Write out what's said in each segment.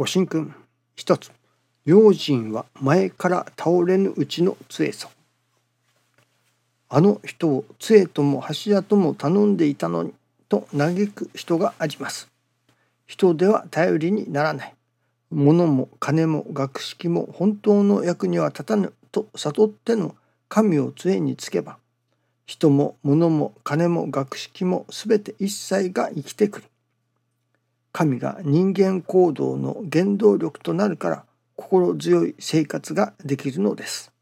ご神君。一つ。用心は前から倒れぬうちの杖さ。あの人を杖とも柱とも頼んでいたのにと嘆く人があります。人では頼りにならない。物も金も学識も本当の役には立たぬ。と悟っての神を杖につけば。人も物も金も学識も全て一切が生きてくる。神が人間行動の原動力となるから心強い生活ができるのです。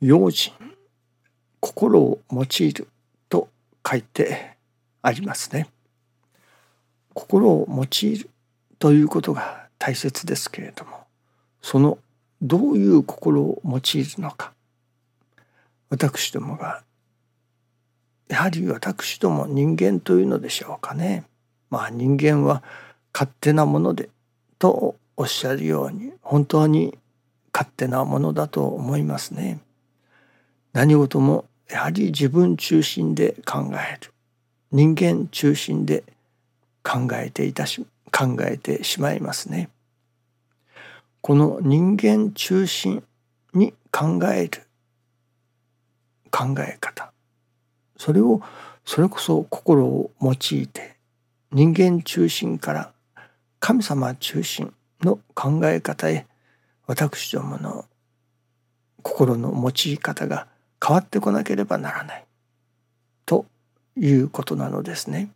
用心心を用いると書いてありますね。心を用いるということが大切ですけれどもそのどういう心を用いるのか私どもがやはり私ども人間というのでしょうかね。まあ人間は勝手なものでとおっしゃるように本当に勝手なものだと思いますね。何事もやはり自分中心で考える人間中心で考えていたし考えてしまいますね。この人間中心に考える考え方それをそれこそ心を用いて人間中心から神様中心の考え方へ私どもの心の用い方が変わってこなければならないということなのですね。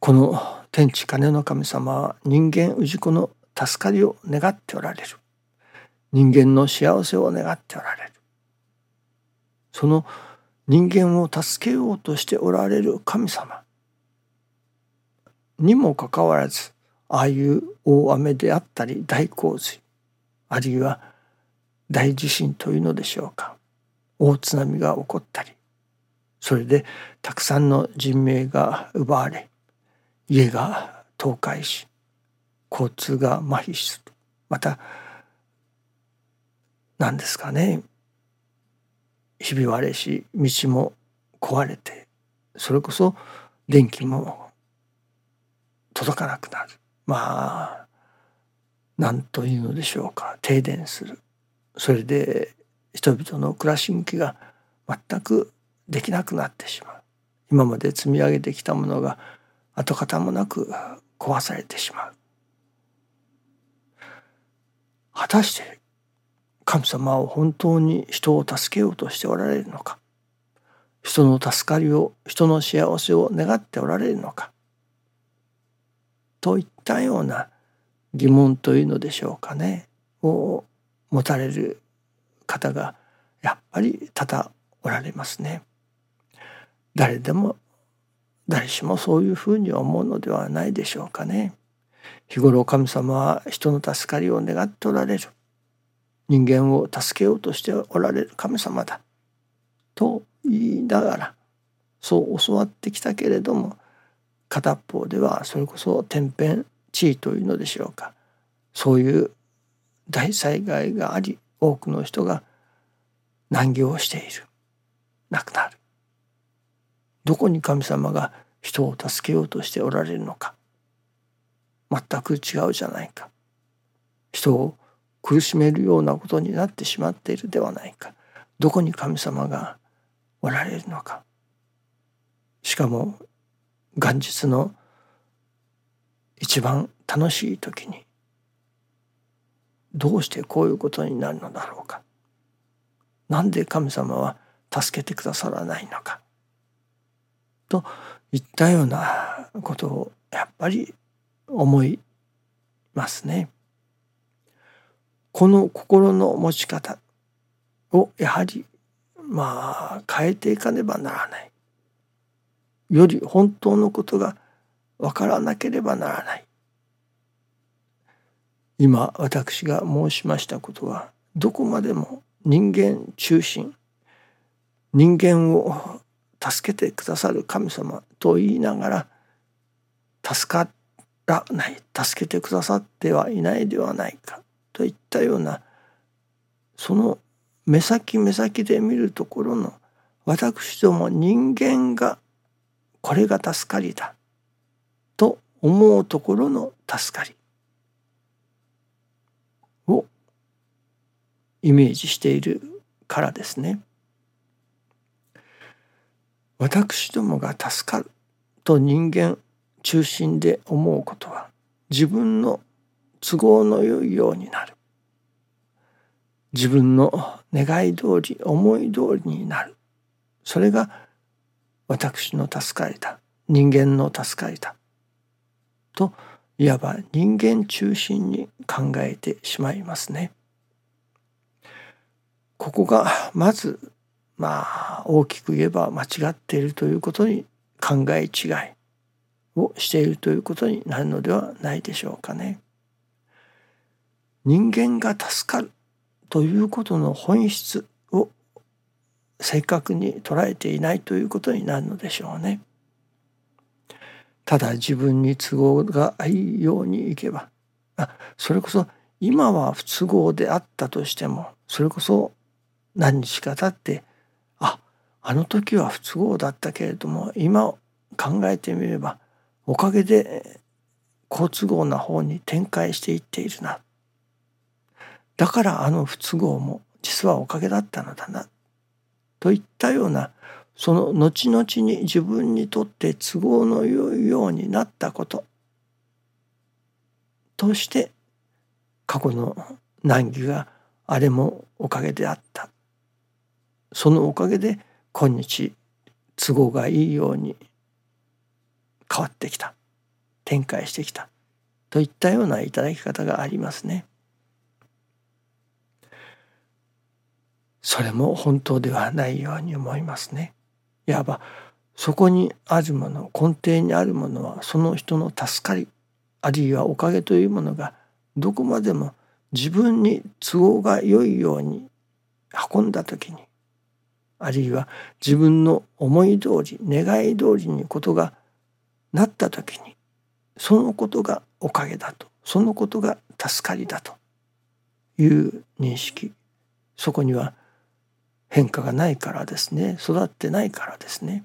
この天地金の神様は人間氏子の助かりを願っておられる人間の幸せを願っておられるその人間を助けようとしておられる神様。にもかかわらずああいう大雨であったり大洪水あるいは大地震というのでしょうか。大津波が起こったりそれでたくさんの人命が奪われ家が倒壊し交通が麻痺する。また何ですかね。ひび割れし道も壊れてそれこそ電気も届かなくなる。まあ何というのでしょうか。停電する。それで人々の暮らし向きが全くできなくなってしまう。今まで積み上げてきたものが跡形もなく壊されてしまう。果たして神様は本当に人を助けようとしておられるのか人の助かりを人の幸せを願っておられるのかといったような疑問というのでしょうかねを持たれる方がやっぱり多々おられますね。誰でも誰しもそういうふうに思うのではないでしょうかね。日頃神様は人の助かりを願っておられる。人間を助けようとしておられる神様だ。と言いながらそう教わってきたけれども片方ではそれこそ天変地異というのでしょうか。そういう大災害があり多くの人が難行している。亡くなる。どこに神様が人を助けようとしておられるのか。全く違うじゃないか。人を苦しめるようなことになってしまっているではないか。どこに神様がおられるのか。しかも元日の一番楽しい時にどうしてこういうことになるのだろうか。なんで神様は助けてくださらないのか。といったようなことをやっぱり思いますね。この心の持ち方をやはりまあ変えていかねばならない。より本当のことが分からなければならない。今私が申しましたことはどこまでも人間中心人間を助けてくださる神様と言いながら助からない助けてくださってはいないではないか。といったようなその目先目先で見るところの私ども人間がこれが助かりだと思うところの助かりをイメージしているからですね。私どもが助かると人間中心で思うことは自分の都合の良いようになる自分の願い通り思い通りになるそれが私の助かりだ人間の助かりだといわば人間中心に考えてしまいますね。ここがまずまあ大きく言えば間違っているということに考え違いをしているということになるのではないでしょうかね。人間が助かるということの本質を正確に捉えていないということになるのでしょうね。ただ自分に都合がいいようにいけばあそれこそ今は不都合であったとしてもそれこそ何日か経ってああの時は不都合だったけれども今考えてみればおかげで好都合な方に展開していっているなだからあの不都合も実はおかげだったのだなといったようなその後々に自分にとって都合の良いようになったこととして過去の難儀があれもおかげであった。そのおかげで今日都合がいいように変わってきた。展開してきた。といったようないただき方がありますね。それも本当ではないように思いますね。いわばそこにあるもの根底にあるものはその人の助かりあるいはおかげというものがどこまでも自分に都合が良いように運んだ時にあるいは自分の思い通り願い通りにことがなった時にそのことがおかげだとそのことが助かりだという認識そこには変化がないからですね。育ってないからですね。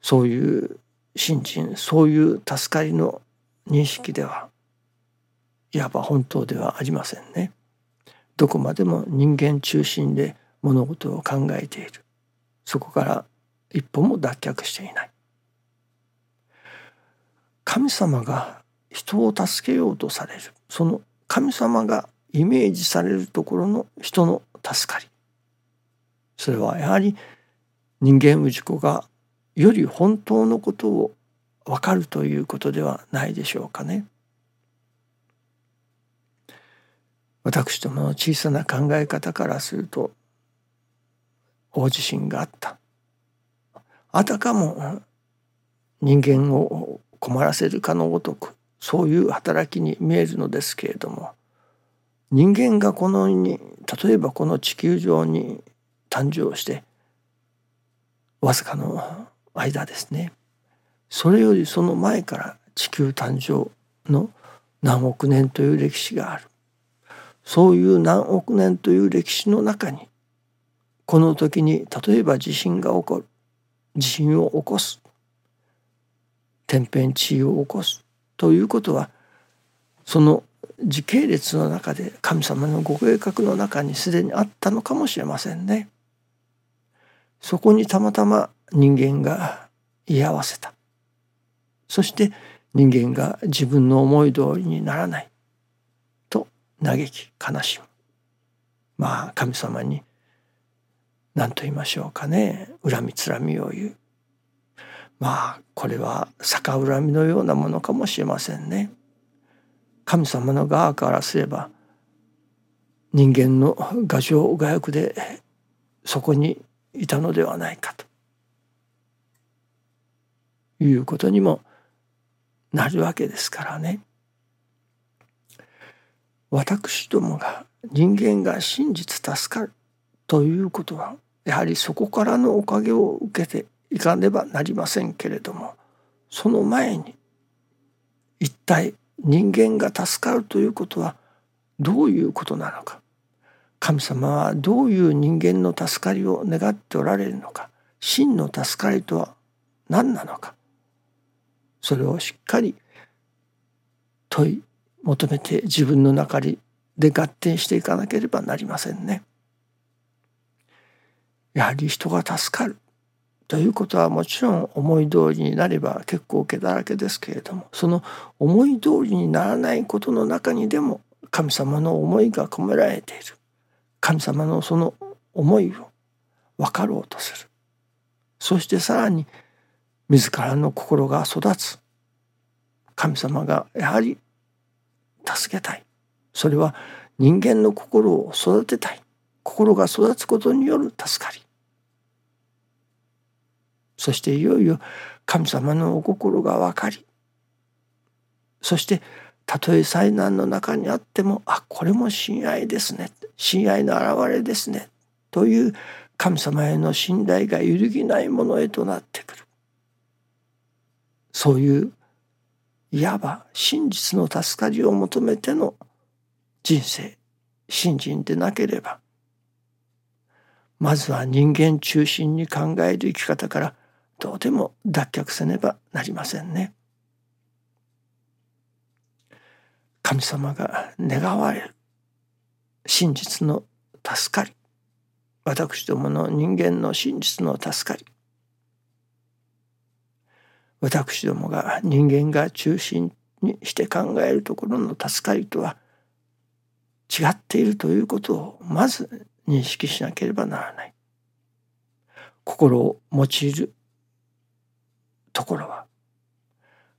そういう信心そういう助かりの認識ではいわば本当ではありませんね。どこまでも人間中心で物事を考えている。そこから一歩も脱却していない。神様が人を助けようとされる。その神様がイメージされるところの人の助かりそれはやはり人間氏子がより本当のことを分かるということではないでしょうかね。私どもの小さな考え方からすると大地震があったあたかも人間を困らせるかのごとくそういう働きに見えるのですけれども人間がこのに例えばこの地球上に誕生してわずかの間ですね。それよりその前から地球誕生の何億年という歴史がある。そういう何億年という歴史の中にこの時に例えば地震が起こる地震を起こす天変地異を起こすということはその時系列の中で神様のご計画の中にすでにあったのかもしれませんね。そこにたまたま人間が居合わせた。そして人間が自分の思い通りにならないと嘆き悲しむ。まあ神様に何と言いましょうかね恨みつらみを言う。まあこれは逆恨みのようなものかもしれませんね。神様の側からすれば人間の牙城牙欲でそこにいたのではないかということにもなるわけですからね。私どもが人間が真実助かるということはやはりそこからのおかげを受けていかねばなりませんけれどもその前に一体人間が助かるということはどういうことなのか。神様はどういう人間の助かりを願っておられるのか。真の助かりとは何なのか。それをしっかり問い求めて自分の中で合点していかなければなりませんね。やはり人が助かる。ということはもちろん思い通りになれば結構毛だらけですけれどもその思い通りにならないことの中にでも神様の思いが込められている。神様のその思いを分かろうとする。そしてさらに自らの心が育つ。神様がやはり助けたい。それは人間の心を育てたい。心が育つことによる助かり。そしていよいよ神様のお心が分かりそしてたとえ災難の中にあってもあこれも親愛ですね親愛の表れですねという神様への信頼が揺るぎないものへとなってくる。そういういわば真実の助かりを求めての人生信心でなければまずは人間中心に考える生き方からどうでも脱却せねばなりませんね。神様が願われる真実の助かり私どもの人間の真実の助かり私どもが人間が中心にして考えるところの助かりとは違っているということをまず認識しなければならない。心を用いるところは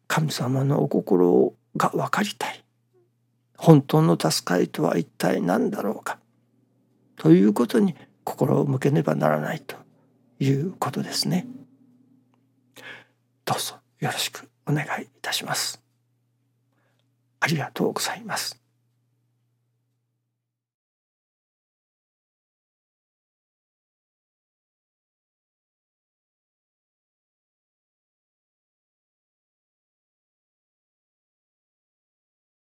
神様のお心が分かりたい本当の助かりとは一体何だろうかということに心を向けねばならないということですね。どうぞよろしくお願いいたします。ありがとうございます。